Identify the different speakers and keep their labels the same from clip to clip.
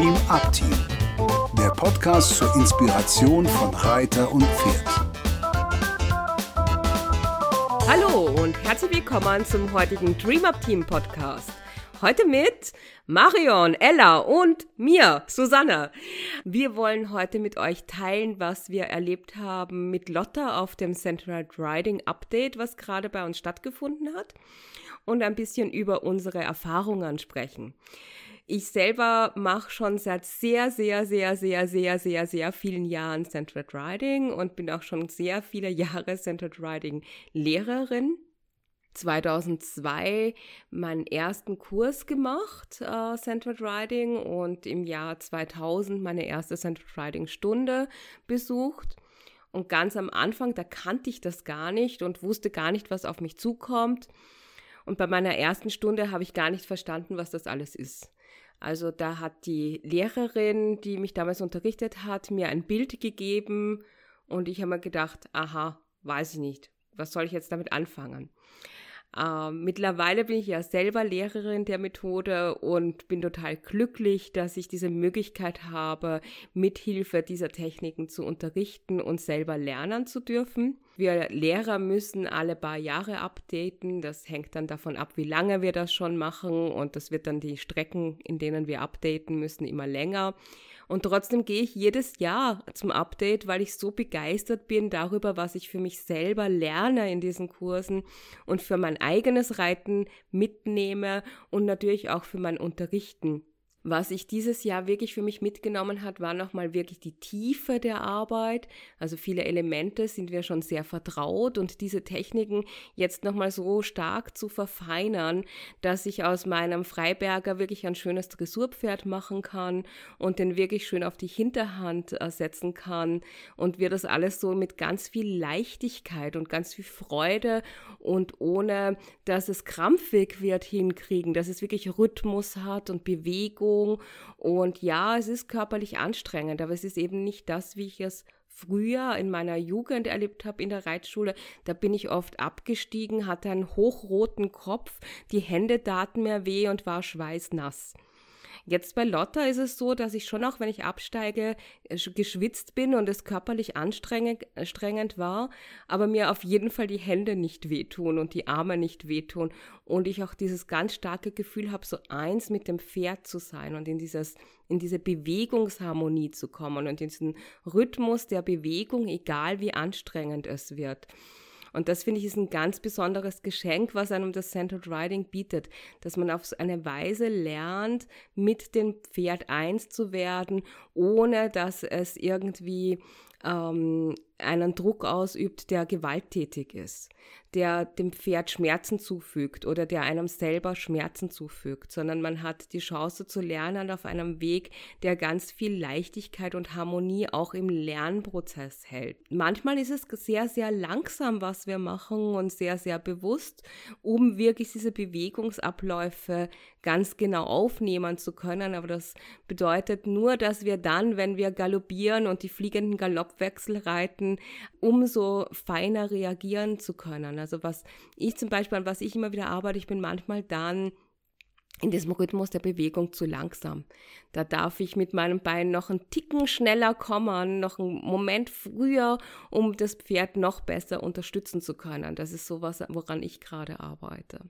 Speaker 1: Dream Up Team, der Podcast zur Inspiration von Reiter und Pferd.
Speaker 2: Hallo und herzlich willkommen zum heutigen Dream Up Team Podcast. Heute mit Marion, Ella und mir, Susanne. Wir wollen heute mit euch teilen, was wir erlebt haben mit Lotta auf dem Central Riding Update, was gerade bei uns stattgefunden hat und ein bisschen über unsere Erfahrungen sprechen. Ich selber mache schon seit sehr, sehr, sehr, sehr, sehr, sehr, sehr vielen Jahren Central Riding und bin auch schon sehr viele Jahre Central Riding Lehrerin. 2002 meinen ersten Kurs gemacht, äh, Central Riding, und im Jahr 2000 meine erste Central Riding Stunde besucht. Und ganz am Anfang, da kannte ich das gar nicht und wusste gar nicht, was auf mich zukommt. Und bei meiner ersten Stunde habe ich gar nicht verstanden, was das alles ist. Also da hat die Lehrerin, die mich damals unterrichtet hat, mir ein Bild gegeben und ich habe mir gedacht, aha, weiß ich nicht, was soll ich jetzt damit anfangen? Ähm, mittlerweile bin ich ja selber Lehrerin der Methode und bin total glücklich, dass ich diese Möglichkeit habe, mithilfe dieser Techniken zu unterrichten und selber lernen zu dürfen. Wir Lehrer müssen alle paar Jahre updaten. Das hängt dann davon ab, wie lange wir das schon machen und das wird dann die Strecken, in denen wir updaten müssen, immer länger. Und trotzdem gehe ich jedes Jahr zum Update, weil ich so begeistert bin darüber, was ich für mich selber lerne in diesen Kursen und für mein eigenes Reiten mitnehme und natürlich auch für mein Unterrichten. Was ich dieses Jahr wirklich für mich mitgenommen hat, war nochmal wirklich die Tiefe der Arbeit. Also viele Elemente sind wir schon sehr vertraut und diese Techniken jetzt nochmal so stark zu verfeinern, dass ich aus meinem Freiberger wirklich ein schönes Dressurpferd machen kann und den wirklich schön auf die Hinterhand setzen kann und wir das alles so mit ganz viel Leichtigkeit und ganz viel Freude und ohne, dass es krampfig wird hinkriegen, dass es wirklich Rhythmus hat und Bewegung Bewegung. Und ja, es ist körperlich anstrengend, aber es ist eben nicht das, wie ich es früher in meiner Jugend erlebt habe in der Reitschule, da bin ich oft abgestiegen, hatte einen hochroten Kopf, die Hände taten mir weh und war schweißnass. Jetzt bei Lotta ist es so, dass ich schon auch, wenn ich absteige, äh, geschwitzt bin und es körperlich anstrengend, anstrengend war, aber mir auf jeden Fall die Hände nicht wehtun und die Arme nicht wehtun und ich auch dieses ganz starke Gefühl habe, so eins mit dem Pferd zu sein und in dieses in diese Bewegungsharmonie zu kommen und in diesen Rhythmus der Bewegung, egal wie anstrengend es wird. Und das finde ich ist ein ganz besonderes Geschenk, was einem das Centered Riding bietet, dass man auf eine Weise lernt, mit dem Pferd eins zu werden, ohne dass es irgendwie ähm, einen Druck ausübt, der gewalttätig ist, der dem Pferd Schmerzen zufügt oder der einem selber Schmerzen zufügt, sondern man hat die Chance zu lernen auf einem Weg, der ganz viel Leichtigkeit und Harmonie auch im Lernprozess hält. Manchmal ist es sehr, sehr langsam, was wir machen und sehr, sehr bewusst, um wirklich diese Bewegungsabläufe ganz genau aufnehmen zu können. Aber das bedeutet nur, dass wir dann, wenn wir galoppieren und die fliegenden Galoppwechsel reiten, umso feiner reagieren zu können. Also was ich zum Beispiel, an was ich immer wieder arbeite, ich bin manchmal dann in diesem Rhythmus der Bewegung zu langsam. Da darf ich mit meinem Bein noch einen Ticken schneller kommen, noch einen Moment früher, um das Pferd noch besser unterstützen zu können. Das ist sowas, woran ich gerade arbeite.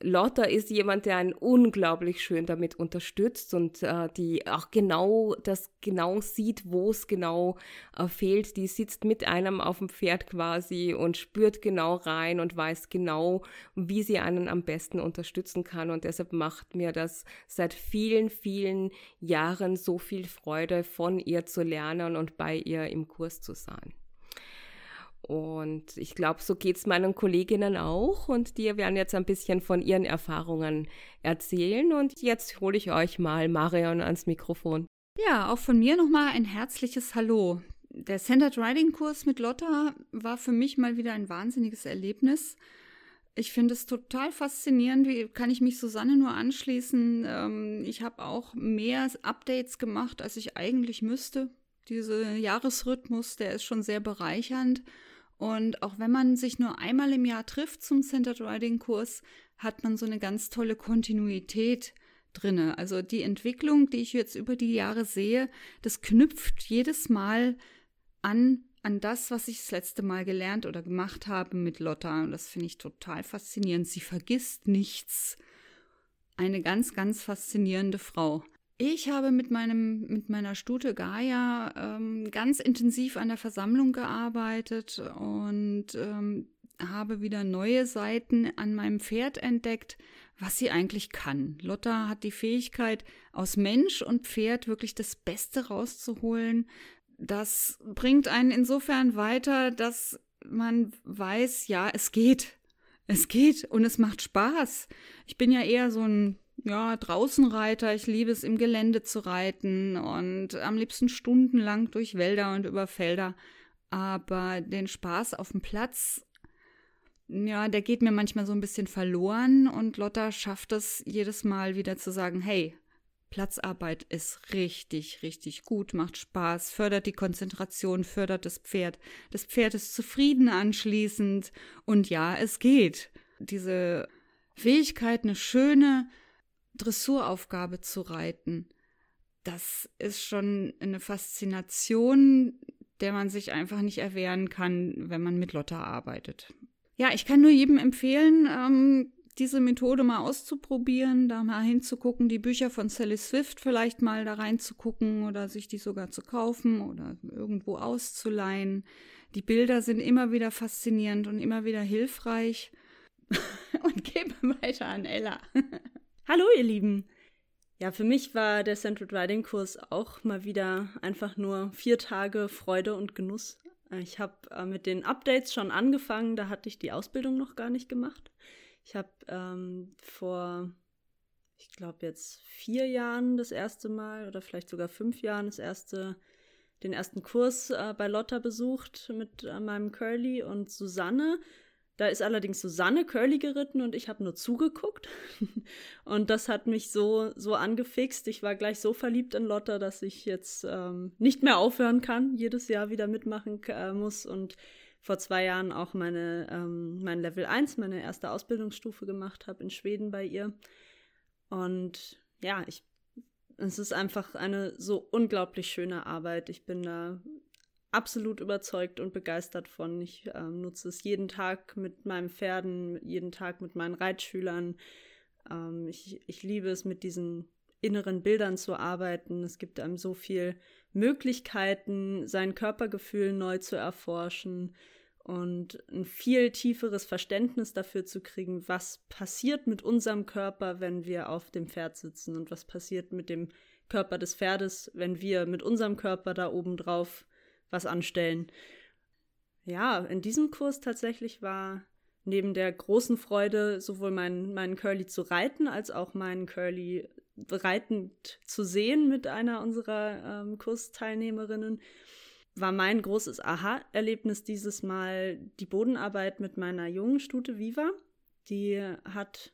Speaker 2: Lotta ist jemand, der einen unglaublich schön damit unterstützt und äh, die auch genau das genau sieht, wo es genau äh, fehlt. Die sitzt mit einem auf dem Pferd quasi und spürt genau rein und weiß genau, wie sie einen am besten unterstützen kann. Und deshalb macht mir das seit vielen, vielen Jahren so viel Freude, von ihr zu lernen und bei ihr im Kurs zu sein. Und ich glaube, so geht es meinen Kolleginnen auch. Und die werden jetzt ein bisschen von ihren Erfahrungen erzählen. Und jetzt hole ich euch mal Marion ans Mikrofon.
Speaker 3: Ja, auch von mir nochmal ein herzliches Hallo. Der Centered Riding Kurs mit Lotta war für mich mal wieder ein wahnsinniges Erlebnis. Ich finde es total faszinierend, wie kann ich mich Susanne nur anschließen. Ähm, ich habe auch mehr Updates gemacht, als ich eigentlich müsste. Dieser Jahresrhythmus, der ist schon sehr bereichernd. Und auch wenn man sich nur einmal im Jahr trifft zum Centered Riding Kurs, hat man so eine ganz tolle Kontinuität drinne. Also die Entwicklung, die ich jetzt über die Jahre sehe, das knüpft jedes Mal an an das, was ich das letzte Mal gelernt oder gemacht habe mit Lotta. Und das finde ich total faszinierend. Sie vergisst nichts. Eine ganz, ganz faszinierende Frau. Ich habe mit meinem, mit meiner Stute Gaia ähm, ganz intensiv an der Versammlung gearbeitet und ähm, habe wieder neue Seiten an meinem Pferd entdeckt, was sie eigentlich kann. Lotta hat die Fähigkeit, aus Mensch und Pferd wirklich das Beste rauszuholen. Das bringt einen insofern weiter, dass man weiß, ja, es geht. Es geht und es macht Spaß. Ich bin ja eher so ein ja, Draußenreiter. Ich liebe es, im Gelände zu reiten und am liebsten stundenlang durch Wälder und über Felder. Aber den Spaß auf dem Platz, ja, der geht mir manchmal so ein bisschen verloren und Lotta schafft es jedes Mal wieder zu sagen, hey, Platzarbeit ist richtig, richtig gut, macht Spaß, fördert die Konzentration, fördert das Pferd. Das Pferd ist zufrieden anschließend und ja, es geht. Diese Fähigkeit, eine schöne Dressuraufgabe zu reiten, das ist schon eine Faszination, der man sich einfach nicht erwehren kann, wenn man mit Lotta arbeitet. Ja, ich kann nur jedem empfehlen, ähm, diese Methode mal auszuprobieren, da mal hinzugucken, die Bücher von Sally Swift vielleicht mal da reinzugucken oder sich die sogar zu kaufen oder irgendwo auszuleihen. Die Bilder sind immer wieder faszinierend und immer wieder hilfreich. und gebe weiter an Ella.
Speaker 4: Hallo, ihr Lieben. Ja, für mich war der Central Riding Kurs auch mal wieder einfach nur vier Tage Freude und Genuss. Ich habe äh, mit den Updates schon angefangen, da hatte ich die Ausbildung noch gar nicht gemacht. Ich habe ähm, vor, ich glaube jetzt vier Jahren das erste Mal oder vielleicht sogar fünf Jahren das erste, den ersten Kurs äh, bei Lotta besucht mit äh, meinem Curly und Susanne da ist allerdings Susanne Curly geritten und ich habe nur zugeguckt. und das hat mich so, so angefixt. Ich war gleich so verliebt in Lotta, dass ich jetzt ähm, nicht mehr aufhören kann, jedes Jahr wieder mitmachen äh, muss und vor zwei Jahren auch meine, ähm, mein Level 1, meine erste Ausbildungsstufe gemacht habe in Schweden bei ihr. Und ja, ich, es ist einfach eine so unglaublich schöne Arbeit. Ich bin da absolut überzeugt und begeistert von. Ich äh, nutze es jeden Tag mit meinen Pferden, jeden Tag mit meinen Reitschülern. Ähm, ich, ich liebe es, mit diesen inneren Bildern zu arbeiten. Es gibt einem so viel Möglichkeiten, sein Körpergefühl neu zu erforschen und ein viel tieferes Verständnis dafür zu kriegen, was passiert mit unserem Körper, wenn wir auf dem Pferd sitzen und was passiert mit dem Körper des Pferdes, wenn wir mit unserem Körper da oben drauf was anstellen. Ja, in diesem Kurs tatsächlich war neben der großen Freude, sowohl meinen mein Curly zu reiten, als auch meinen Curly reitend zu sehen mit einer unserer ähm, Kursteilnehmerinnen, war mein großes Aha-Erlebnis dieses Mal die Bodenarbeit mit meiner jungen Stute Viva. Die hat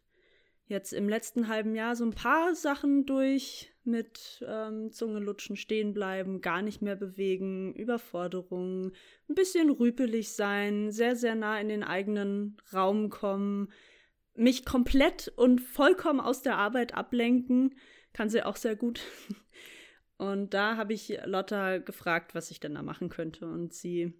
Speaker 4: jetzt im letzten halben Jahr so ein paar Sachen durch mit ähm, Zunge lutschen, stehen bleiben, gar nicht mehr bewegen, Überforderung, ein bisschen rüpelig sein, sehr, sehr nah in den eigenen Raum kommen, mich komplett und vollkommen aus der Arbeit ablenken, kann sie auch sehr gut. Und da habe ich Lotta gefragt, was ich denn da machen könnte. Und sie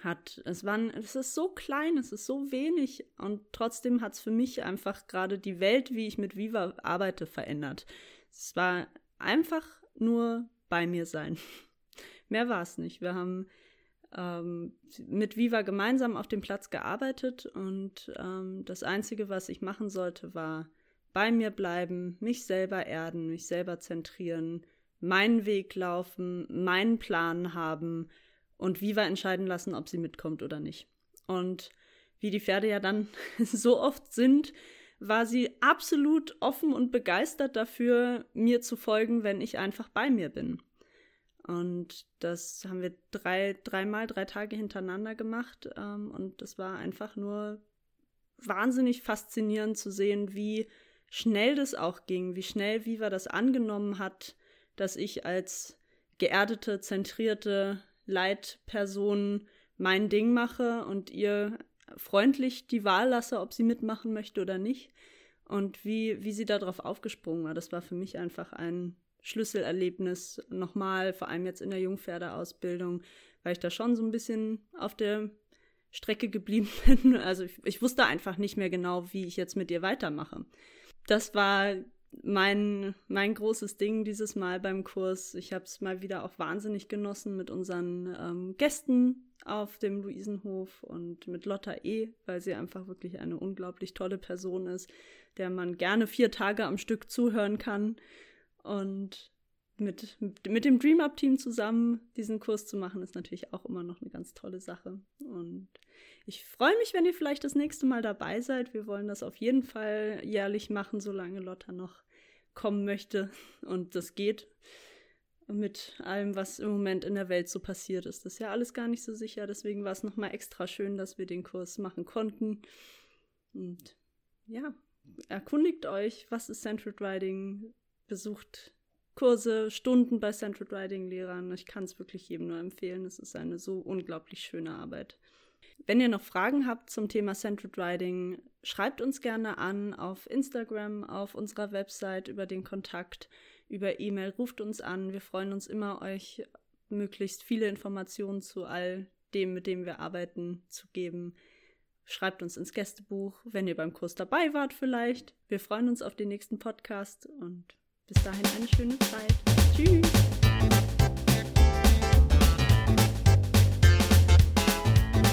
Speaker 4: hat. Es waren, es ist so klein, es ist so wenig und trotzdem hat es für mich einfach gerade die Welt, wie ich mit Viva arbeite, verändert. Es war einfach nur bei mir sein. Mehr war es nicht. Wir haben ähm, mit Viva gemeinsam auf dem Platz gearbeitet und ähm, das Einzige, was ich machen sollte, war bei mir bleiben, mich selber erden, mich selber zentrieren, meinen Weg laufen, meinen Plan haben, und Viva entscheiden lassen, ob sie mitkommt oder nicht. Und wie die Pferde ja dann so oft sind, war sie absolut offen und begeistert dafür, mir zu folgen, wenn ich einfach bei mir bin. Und das haben wir drei, dreimal, drei Tage hintereinander gemacht. Ähm, und das war einfach nur wahnsinnig faszinierend zu sehen, wie schnell das auch ging, wie schnell Viva das angenommen hat, dass ich als geerdete, zentrierte, Leitperson mein Ding mache und ihr freundlich die Wahl lasse, ob sie mitmachen möchte oder nicht. und wie, wie sie darauf aufgesprungen war. Das war für mich einfach ein Schlüsselerlebnis nochmal, vor allem jetzt in der Jungpferdeausbildung, weil ich da schon so ein bisschen auf der Strecke geblieben bin. Also ich, ich wusste einfach nicht mehr genau, wie ich jetzt mit ihr weitermache. Das war mein, mein großes Ding dieses Mal beim Kurs. Ich habe es mal wieder auch wahnsinnig genossen mit unseren ähm, Gästen auf dem Luisenhof und mit Lotta E., weil sie einfach wirklich eine unglaublich tolle Person ist, der man gerne vier Tage am Stück zuhören kann. Und mit, mit dem Dream Up Team zusammen diesen Kurs zu machen, ist natürlich auch immer noch eine ganz tolle Sache. Und ich freue mich, wenn ihr vielleicht das nächste Mal dabei seid. Wir wollen das auf jeden Fall jährlich machen, solange Lotta noch kommen möchte. Und das geht mit allem, was im Moment in der Welt so passiert ist. Das ist ja alles gar nicht so sicher. Deswegen war es nochmal extra schön, dass wir den Kurs machen konnten. Und ja, erkundigt euch, was ist Central Riding, besucht Kurse, Stunden bei Central Riding Lehrern. Ich kann es wirklich jedem nur empfehlen. Es ist eine so unglaublich schöne Arbeit. Wenn ihr noch Fragen habt zum Thema Central Riding, schreibt uns gerne an auf Instagram, auf unserer Website über den Kontakt, über E-Mail, ruft uns an. Wir freuen uns immer, euch möglichst viele Informationen zu all dem, mit dem wir arbeiten, zu geben. Schreibt uns ins Gästebuch, wenn ihr beim Kurs dabei wart vielleicht. Wir freuen uns auf den nächsten Podcast und bis dahin eine schöne Zeit. Tschüss.